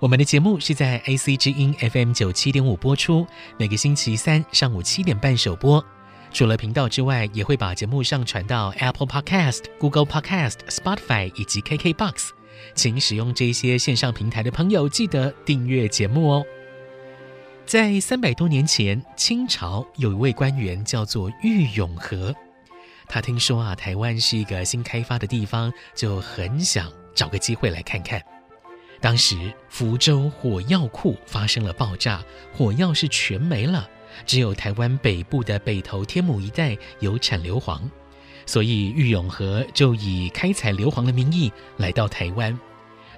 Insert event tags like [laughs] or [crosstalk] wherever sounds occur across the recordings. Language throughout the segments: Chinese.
我们的节目是在 AC 之音 FM 九七点五播出，每个星期三上午七点半首播。除了频道之外，也会把节目上传到 Apple Podcast、Google Podcast、Spotify 以及 KKBox。请使用这些线上平台的朋友记得订阅节目哦。在三百多年前，清朝有一位官员叫做郁永河，他听说啊，台湾是一个新开发的地方，就很想找个机会来看看。当时福州火药库发生了爆炸，火药是全没了，只有台湾北部的北投天母一带有产硫磺，所以郁永河就以开采硫磺的名义来到台湾。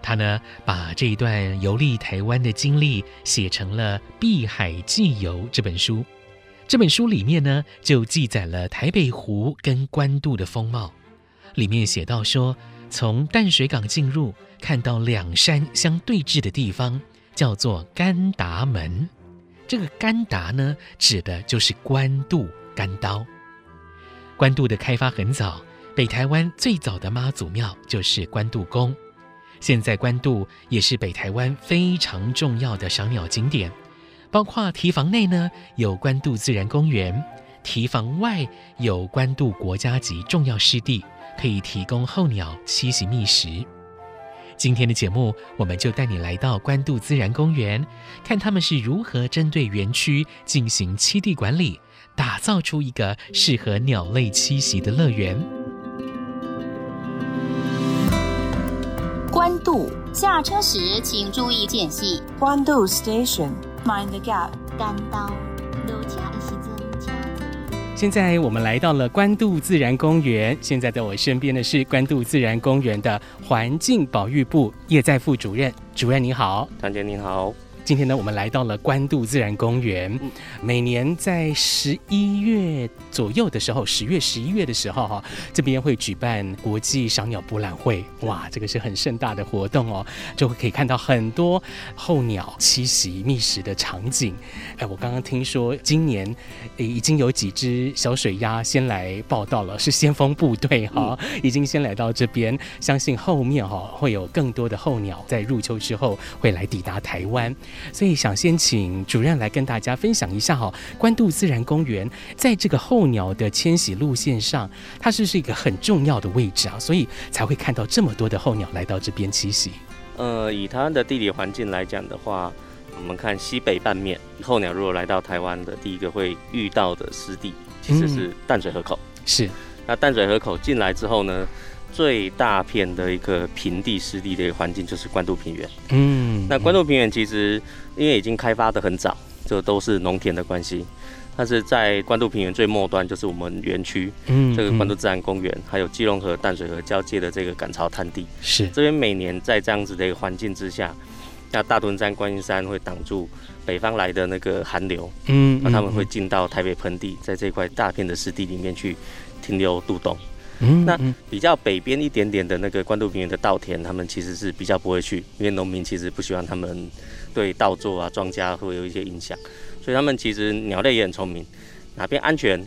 他呢，把这一段游历台湾的经历写成了《碧海记游》这本书。这本书里面呢，就记载了台北湖跟关渡的风貌。里面写到说，从淡水港进入，看到两山相对峙的地方，叫做甘达门。这个甘达呢，指的就是关渡甘刀。关渡的开发很早，北台湾最早的妈祖庙就是关渡宫。现在关渡也是北台湾非常重要的赏鸟景点，包括堤防内呢有关渡自然公园，堤防外有关渡国家级重要湿地，可以提供候鸟栖息觅食。今天的节目，我们就带你来到关渡自然公园，看他们是如何针对园区进行栖地管理，打造出一个适合鸟类栖息的乐园。关渡下车时请注意间隙。关渡 Station，Mind the gap。现在我们来到了关渡自然公园。现在在我身边的是关渡自然公园的环境保育部叶在副主任。主任你好，张姐你好。今天呢，我们来到了关渡自然公园。每年在十一月左右的时候，十月、十一月的时候，哈，这边会举办国际赏鸟博览会。哇，这个是很盛大的活动哦，就会可以看到很多候鸟栖息觅食的场景。哎，我刚刚听说今年已经有几只小水鸭先来报道了，是先锋部队哈，已经先来到这边。相信后面哈会有更多的候鸟在入秋之后会来抵达台湾。所以想先请主任来跟大家分享一下哈，关渡自然公园在这个候鸟的迁徙路线上，它是是一个很重要的位置啊，所以才会看到这么多的候鸟来到这边栖息。呃，以它的地理环境来讲的话，我们看西北半面，候鸟如果来到台湾的第一个会遇到的湿地，其实是淡水河口。嗯、是，那淡水河口进来之后呢，最大片的一个平地湿地的一个环境就是关渡平原。嗯，那关渡平原其实因为已经开发的很早，就都是农田的关系。但是在关渡平原最末端就是我们园区，嗯，这个关渡自然公园，还有基隆河、淡水河交界的这个赶潮滩地。是，这边每年在这样子的一个环境之下，那大屯山、观音山会挡住北方来的那个寒流，嗯，那他们会进到台北盆地，在这块大片的湿地里面去停留度冬。嗯，那比较北边一点点的那个关渡平原的稻田，他们其实是比较不会去，因为农民其实不希望他们对稻作啊、庄稼会有一些影响，所以他们其实鸟类也很聪明，哪边安全，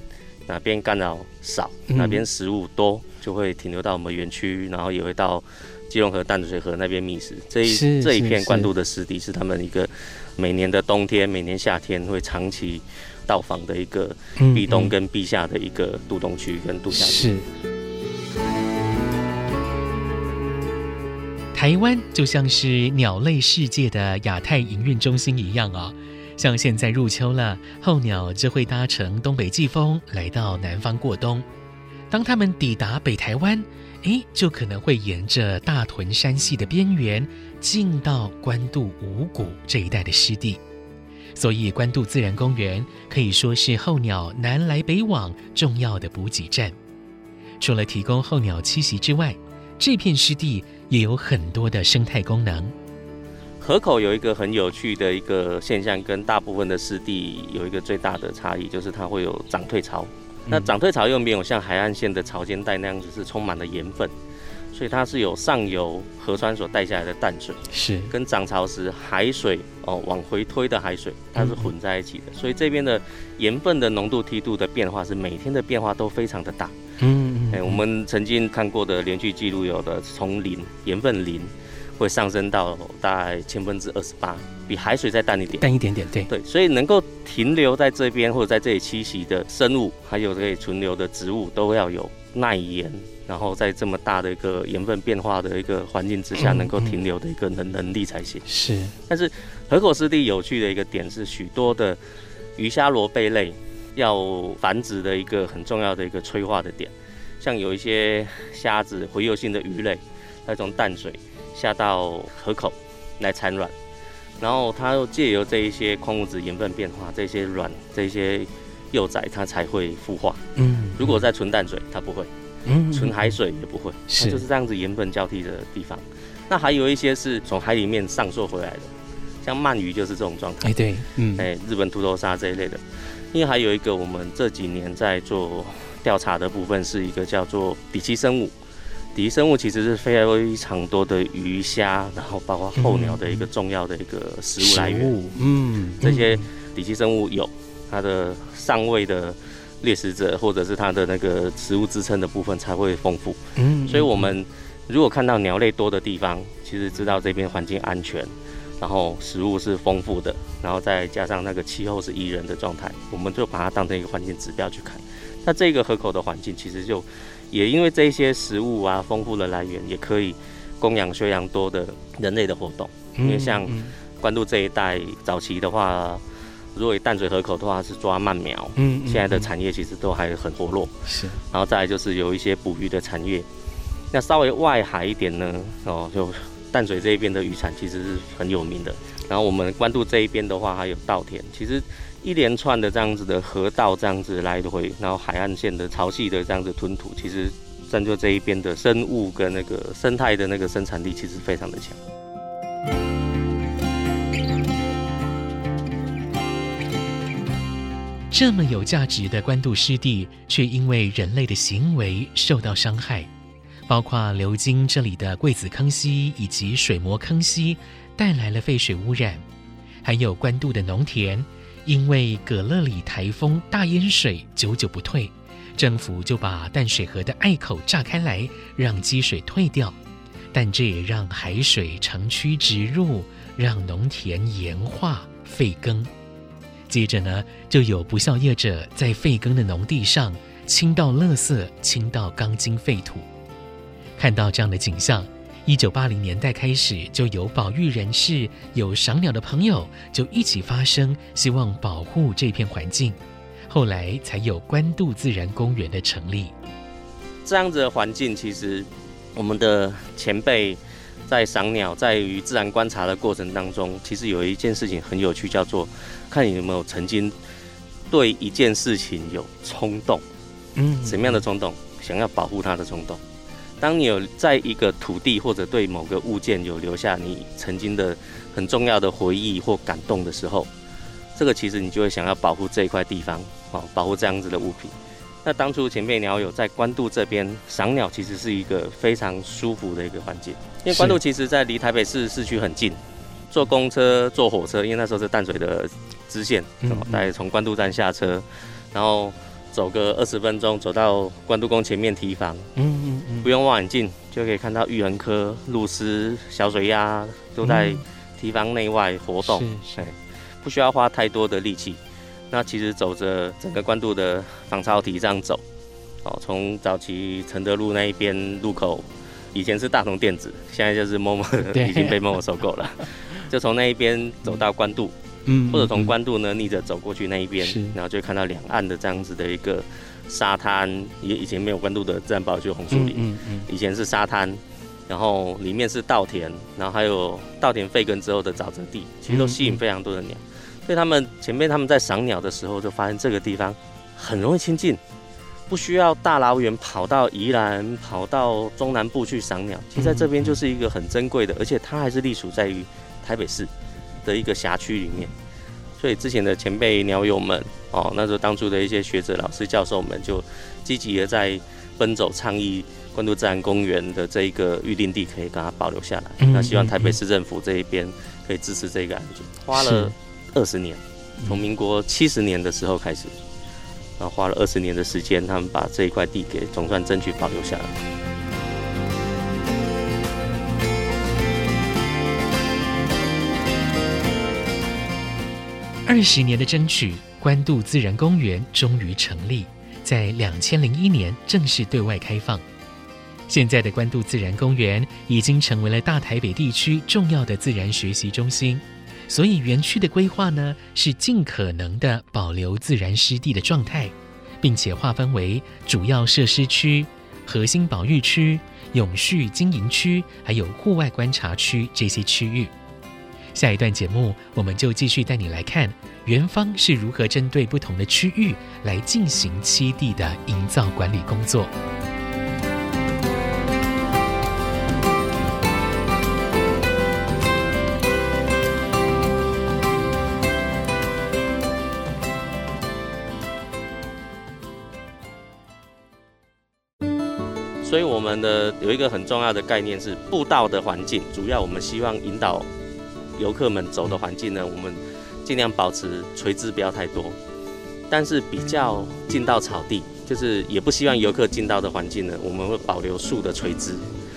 哪边干扰少，哪边食物多，就会停留到我们园区，然后也会到基隆河、淡水河那边觅食。这一这一片关渡的湿地是他们一个每年的冬天、每年夏天会长期到访的一个避冬跟避夏的一个渡冬区跟渡夏区。台湾就像是鸟类世界的亚太营运中心一样啊，像现在入秋了，候鸟就会搭乘东北季风来到南方过冬。当它们抵达北台湾，诶，就可能会沿着大屯山系的边缘进到关渡五股这一带的湿地。所以，关渡自然公园可以说是候鸟南来北往重要的补给站。除了提供候鸟栖息之外，这片湿地也有很多的生态功能。河口有一个很有趣的一个现象，跟大部分的湿地有一个最大的差异，就是它会有涨退潮。嗯、那涨退潮又没有像海岸线的潮间带那样子是充满了盐分，所以它是有上游河川所带下来的淡水，是跟涨潮时海水哦往回推的海水，它是混在一起的。嗯、所以这边的盐分的浓度梯度的变化是每天的变化都非常的大。嗯，哎，我们曾经看过的连续记录有的从零盐分零。会上升到大概千分之二十八，比海水再淡一点，淡一点点，对。对，所以能够停留在这边或者在这里栖息的生物，还有可以存留的植物，都要有耐盐，然后在这么大的一个盐分变化的一个环境之下，能够停留的一个能能力才行。是，但是河口湿地有趣的一个点是，许多的鱼虾螺贝类要繁殖的一个很重要的一个催化的点，像有一些虾子洄游性的鱼类，它从淡水。下到河口来产卵，然后它又借由这一些矿物质盐分变化，这些卵、这些幼崽，它才会孵化。嗯，如果在纯淡水，它不会。嗯，纯海水也不会。是，就是这样子盐分交替的地方。那还有一些是从海里面上溯回来的，像鳗鱼就是这种状态。哎，对，嗯，哎，日本秃头鲨这一类的。因为还有一个我们这几年在做调查的部分，是一个叫做底栖生物。底栖生物其实是非常多的鱼虾，然后包括候鸟的一个重要的一个食物来源。嗯，这些底栖生物有它的上位的猎食者，或者是它的那个食物支撑的部分才会丰富。嗯，所以我们如果看到鸟类多的地方，其实知道这边环境安全，然后食物是丰富的，然后再加上那个气候是宜人的状态，我们就把它当成一个环境指标去看。那这个河口的环境其实就。也因为这些食物啊，丰富的来源，也可以供养非常多的人类的活动。因为像关渡这一带早期的话，如果以淡水河口的话是抓鳗苗，嗯，现在的产业其实都还很活络。是，然后再来就是有一些捕鱼的产业。那稍微外海一点呢，哦，就淡水这一边的渔产其实是很有名的。然后我们关渡这一边的话，还有稻田，其实。一连串的这样子的河道，这样子来回，然后海岸线的潮汐的这样子吞吐，其实占就这一边的生物跟那个生态的那个生产力，其实非常的强。这么有价值的关渡湿地，却因为人类的行为受到伤害，包括流经这里的桂子坑溪以及水磨坑溪，带来了废水污染，还有关渡的农田。因为葛勒里台风大淹水久久不退，政府就把淡水河的隘口炸开来，让积水退掉。但这也让海水长驱直入，让农田盐化废耕。接着呢，就有不肖业者在废耕的农地上倾倒垃圾，倾倒钢筋废土。看到这样的景象。一九八零年代开始，就有保育人士、有赏鸟的朋友，就一起发声，希望保护这片环境。后来才有关渡自然公园的成立。这样子的环境，其实我们的前辈在赏鸟、在于自然观察的过程当中，其实有一件事情很有趣，叫做看你有没有曾经对一件事情有冲动。嗯，什么样的冲动？想要保护它的冲动。当你有在一个土地或者对某个物件有留下你曾经的很重要的回忆或感动的时候，这个其实你就会想要保护这一块地方，哦，保护这样子的物品。那当初前辈鸟友在关渡这边赏鸟，其实是一个非常舒服的一个环境，因为关渡其实在离台北市市区很近，坐公车、坐火车，因为那时候是淡水的支线，大概从关渡站下车，然后。走个二十分钟，走到关渡宫前面提防，嗯嗯嗯，不用望远镜就可以看到玉衡科、鹭鸶、小水鸭都在提防内外活动，是，不需要花太多的力气。那其实走着整个关渡的防潮堤这样走，哦，从早期承德路那一边路口，以前是大同电子，现在就是 momo [laughs] [laughs] 已经被 momo 收购了，就从那一边走到关渡。嗯，或者从关渡呢逆着走过去那一边，然后就会看到两岸的这样子的一个沙滩，也以前没有关渡的自然保护区红树林，嗯嗯，以前是沙滩，然后里面是稻田，然后还有稻田废耕之后的沼泽地，其实都吸引非常多的鸟。所以他们前面他们在赏鸟的时候，就发现这个地方很容易亲近。不需要大老远跑到宜兰，跑到中南部去赏鸟，其实在这边就是一个很珍贵的，而且它还是隶属在于台北市的一个辖区里面。所以之前的前辈鸟友们，哦，那时候当初的一些学者、老师、教授们，就积极的在奔走倡议关渡自然公园的这一个预定地可以把它保留下来。那希望台北市政府这一边可以支持这个案子，花了二十年，从民国七十年的时候开始。然后花了二十年的时间，他们把这一块地给总算争取保留下来。二十年的争取，关渡自然公园终于成立，在两千零一年正式对外开放。现在的关渡自然公园已经成为了大台北地区重要的自然学习中心。所以园区的规划呢，是尽可能的保留自然湿地的状态，并且划分为主要设施区、核心保育区、永续经营区，还有户外观察区这些区域。下一段节目，我们就继续带你来看园方是如何针对不同的区域来进行七地的营造管理工作。所以我们的有一个很重要的概念是步道的环境，主要我们希望引导游客们走的环境呢，我们尽量保持垂直不要太多，但是比较近到草地，就是也不希望游客进到的环境呢，我们会保留树的垂直。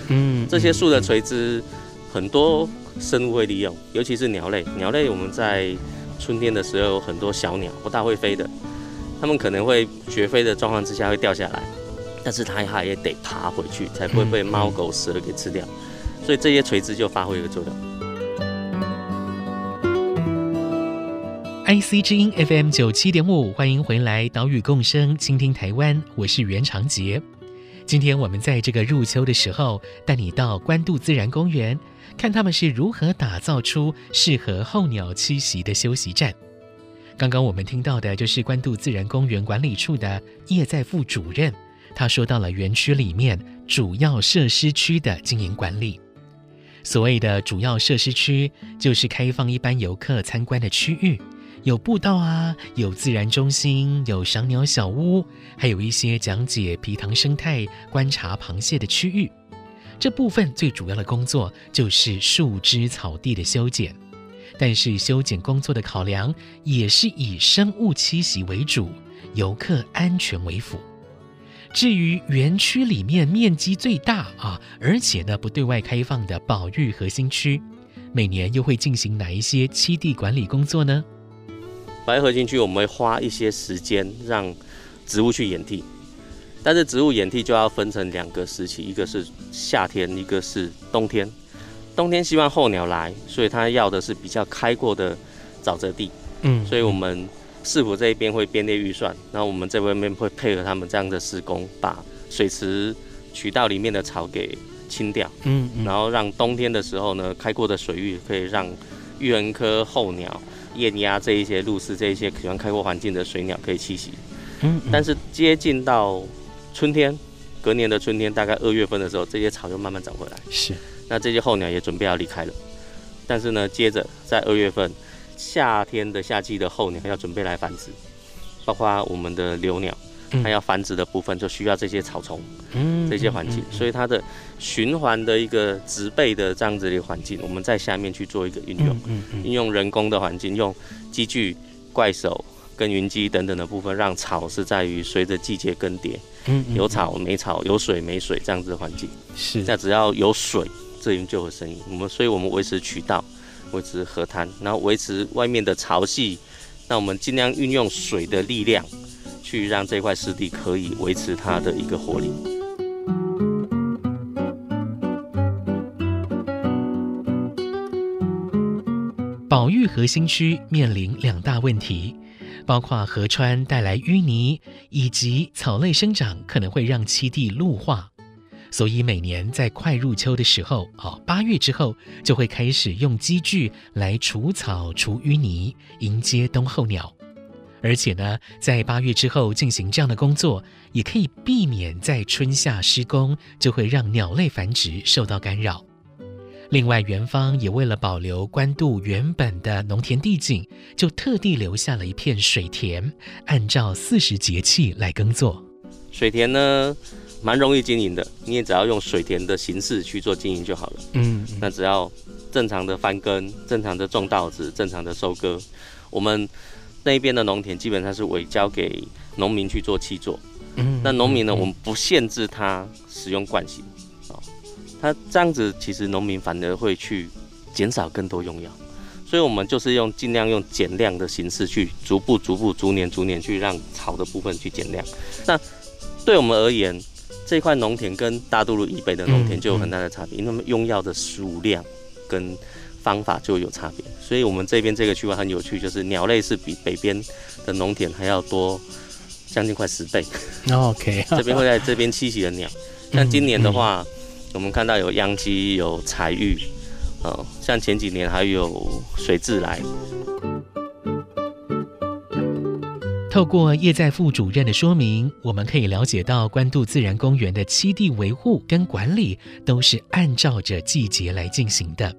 嗯，这些树的垂直很多生物会利用，尤其是鸟类。鸟类我们在春天的时候有很多小鸟不大会飞的，它们可能会绝飞的状况之下会掉下来。但是它还也得爬回去，才不会被猫狗蛇给吃掉，所以这些垂直就发挥一个作用。IC 之音 FM 九七点五，欢迎回来，岛屿共生，倾听台湾，我是袁长杰。今天我们在这个入秋的时候，带你到关渡自然公园，看他们是如何打造出适合候鸟栖息的休息站。刚刚我们听到的就是关渡自然公园管理处的叶在富主任。他说到了园区里面主要设施区的经营管理。所谓的主要设施区，就是开放一般游客参观的区域，有步道啊，有自然中心，有赏鸟小屋，还有一些讲解皮塘生态、观察螃蟹的区域。这部分最主要的工作就是树枝草地的修剪，但是修剪工作的考量也是以生物栖息为主，游客安全为辅。至于园区里面面积最大啊，而且呢不对外开放的保育核心区，每年又会进行哪一些栖地管理工作呢？保育核心区我们会花一些时间让植物去演替，但是植物演替就要分成两个时期，一个是夏天，一个是冬天。冬天希望候鸟来，所以它要的是比较开阔的沼泽地，嗯，所以我们。市府这一边会编列预算，然后我们这边会配合他们这样的施工，把水池渠道里面的草给清掉，嗯，嗯，然后让冬天的时候呢，开阔的水域可以让鷸鴴科候鸟、雁鸭这一些鹭鸶这一些喜欢开阔环境的水鸟可以栖息，嗯，嗯，但是接近到春天，隔年的春天，大概二月份的时候，这些草又慢慢长回来，是，那这些候鸟也准备要离开了，但是呢，接着在二月份。夏天的夏季的候鸟要准备来繁殖，包括我们的留鸟，它要繁殖的部分就需要这些草丛，嗯，这些环境，所以它的循环的一个植被的这样子的环境，我们在下面去做一个运用，运用人工的环境，用机具、怪手、跟云机等等的部分，让草是在于随着季节更迭，嗯，有草没草，有水没水这样子的环境，是，那只要有水，这里就有声音，我们所以我们维持渠道。维持河滩，然后维持外面的潮汐，那我们尽量运用水的力量，去让这块湿地可以维持它的一个活力。保育核心区面临两大问题，包括河川带来淤泥，以及草类生长可能会让栖地陆化。所以每年在快入秋的时候，哦，八月之后就会开始用机具来除草、除淤泥，迎接冬候鸟。而且呢，在八月之后进行这样的工作，也可以避免在春夏施工就会让鸟类繁殖受到干扰。另外，园方也为了保留关渡原本的农田地景，就特地留下了一片水田，按照四时节气来耕作。水田呢，蛮容易经营的，你也只要用水田的形式去做经营就好了。嗯，嗯，那只要正常的翻耕、正常的种稻子、正常的收割，我们那边的农田基本上是委交给农民去做气作。嗯，那农民呢，我们不限制他使用惯性，哦。他这样子，其实农民反而会去减少更多用药，所以我们就是用尽量用减量的形式去逐步、逐步、逐年、逐年去让草的部分去减量。那对我们而言，这块农田跟大肚路以北的农田就有很大的差别，因为用药的数量跟方法就有差别。所以我们这边这个区块很有趣，就是鸟类是比北边的农田还要多将近快十倍。OK，[laughs] 这边会在这边栖息的鸟，像今年的话。我们看到有秧鸡，有彩玉，哦，像前几年还有水雉来。透过叶在副主任的说明，我们可以了解到关渡自然公园的栖地维护跟管理都是按照着季节来进行的。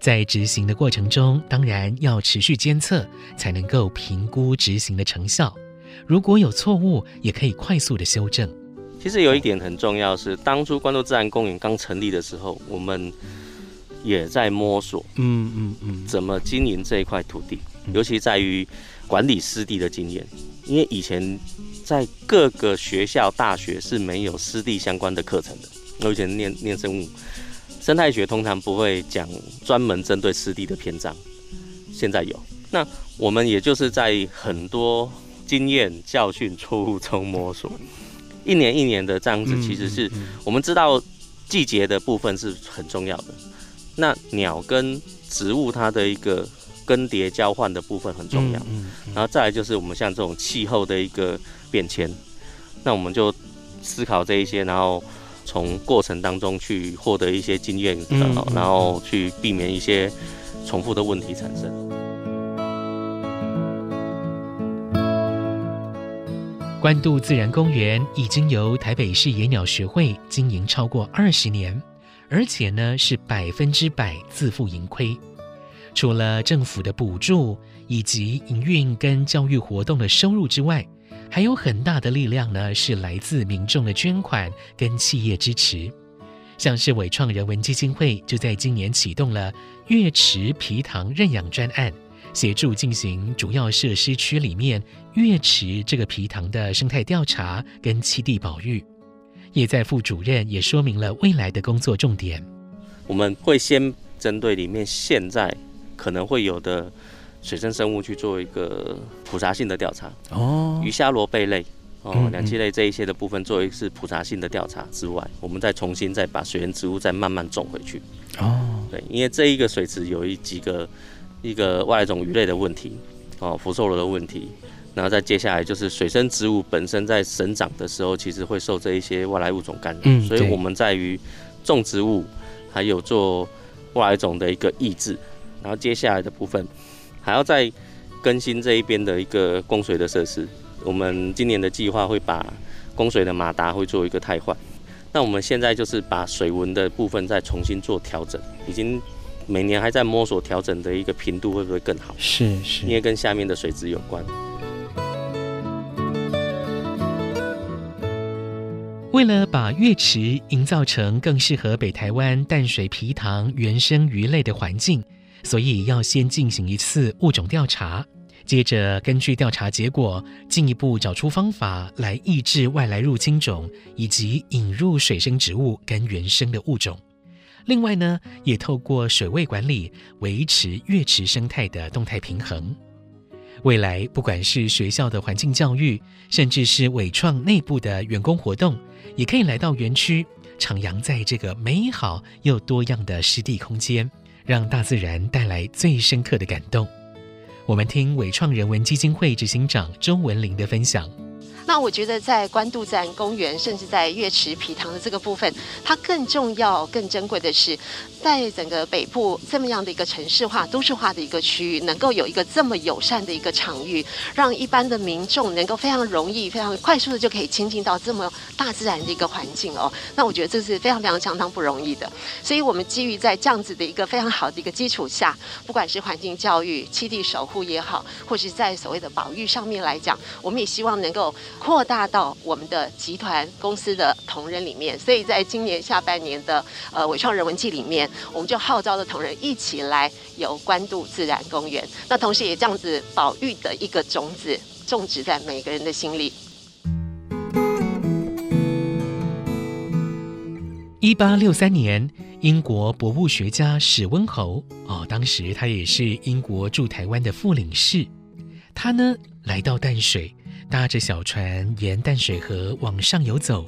在执行的过程中，当然要持续监测，才能够评估执行的成效。如果有错误，也可以快速的修正。其实有一点很重要是，当初关渡自然公园刚成立的时候，我们也在摸索，嗯嗯嗯，怎么经营这一块土地，尤其在于管理湿地的经验。因为以前在各个学校、大学是没有湿地相关的课程的。我以前念念生物，生态学通常不会讲专门针对湿地的篇章，现在有。那我们也就是在很多经验、教训、错误中摸索。一年一年的这样子，其实是我们知道季节的部分是很重要的。那鸟跟植物它的一个更迭交换的部分很重要。然后再来就是我们像这种气候的一个变迁，那我们就思考这一些，然后从过程当中去获得一些经验，然后去避免一些重复的问题产生。关渡自然公园已经由台北市野鸟学会经营超过二十年，而且呢是百分之百自负盈亏。除了政府的补助以及营运跟教育活动的收入之外，还有很大的力量呢是来自民众的捐款跟企业支持。像是伟创人文基金会就在今年启动了月池皮塘认养专案。协助进行主要设施区里面月池这个皮塘的生态调查跟栖地保育，叶在副主任也说明了未来的工作重点。我们会先针对里面现在可能会有的水生生物去做一个普查性的调查哦，鱼虾螺贝类哦，两栖类这一些的部分做一次普查性的调查之外，我们再重新再把水源植物再慢慢种回去哦。对，因为这一个水池有一几个。一个外来种鱼类的问题，哦，福寿螺的问题，然后再接下来就是水生植物本身在生长的时候，其实会受这一些外来物种干扰，嗯，所以我们在于种植物还有做外来种的一个抑制，然后接下来的部分还要再更新这一边的一个供水的设施。我们今年的计划会把供水的马达会做一个汰换，那我们现在就是把水文的部分再重新做调整，已经。每年还在摸索调整的一个频度会不会更好？是是，因为跟下面的水质有关。为了把月池营造成更适合北台湾淡水皮塘原生鱼类的环境，所以要先进行一次物种调查，接着根据调查结果，进一步找出方法来抑制外来入侵种，以及引入水生植物跟原生的物种。另外呢，也透过水位管理维持月池生态的动态平衡。未来不管是学校的环境教育，甚至是伟创内部的员工活动，也可以来到园区，徜徉在这个美好又多样的湿地空间，让大自然带来最深刻的感动。我们听伟创人文基金会执行长周文玲的分享。那我觉得，在关渡自然公园，甚至在月池皮塘的这个部分，它更重要、更珍贵的是，在整个北部这么样的一个城市化、都市化的一个区域，能够有一个这么友善的一个场域，让一般的民众能够非常容易、非常快速的就可以亲近到这么大自然的一个环境哦。那我觉得这是非常非常相当不容易的。所以，我们基于在这样子的一个非常好的一个基础下，不管是环境教育、栖地守护也好，或是在所谓的保育上面来讲，我们也希望能够。扩大到我们的集团公司的同仁里面，所以在今年下半年的呃伟创人文季里面，我们就号召了同仁一起来游关渡自然公园。那同时也这样子保育的一个种子种植在每个人的心里。一八六三年，英国博物学家史温侯哦，当时他也是英国驻台湾的副领事，他呢来到淡水。搭着小船沿淡水河往上游走，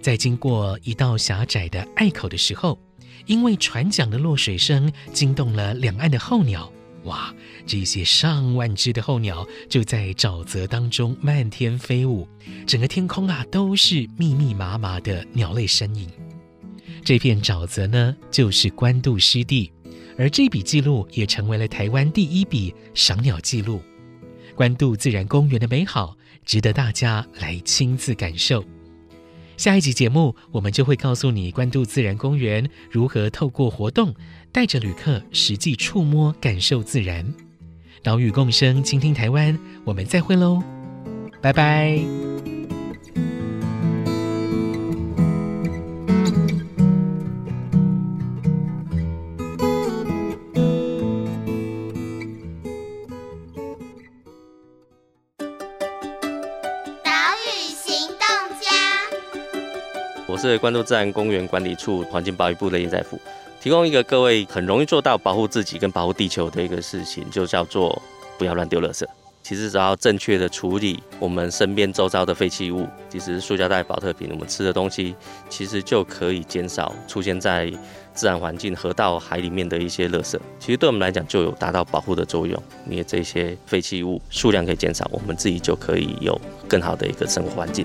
在经过一道狭窄的隘口的时候，因为船桨的落水声惊动了两岸的候鸟。哇，这些上万只的候鸟就在沼泽当中漫天飞舞，整个天空啊都是密密麻麻的鸟类身影。这片沼泽呢，就是关渡湿地，而这笔记录也成为了台湾第一笔赏鸟记录。关渡自然公园的美好，值得大家来亲自感受。下一集节目，我们就会告诉你关渡自然公园如何透过活动，带着旅客实际触摸、感受自然。岛屿共生，倾听台湾，我们再会喽，拜拜。是关渡自然公园管理处环境保育部的叶在富，提供一个各位很容易做到保护自己跟保护地球的一个事情，就叫做不要乱丢垃圾。其实只要正确的处理我们身边周遭的废弃物，其实塑胶袋、保特瓶，我们吃的东西，其实就可以减少出现在自然环境、河道、海里面的一些垃圾。其实对我们来讲，就有达到保护的作用。因为这些废弃物数量可以减少，我们自己就可以有更好的一个生活环境。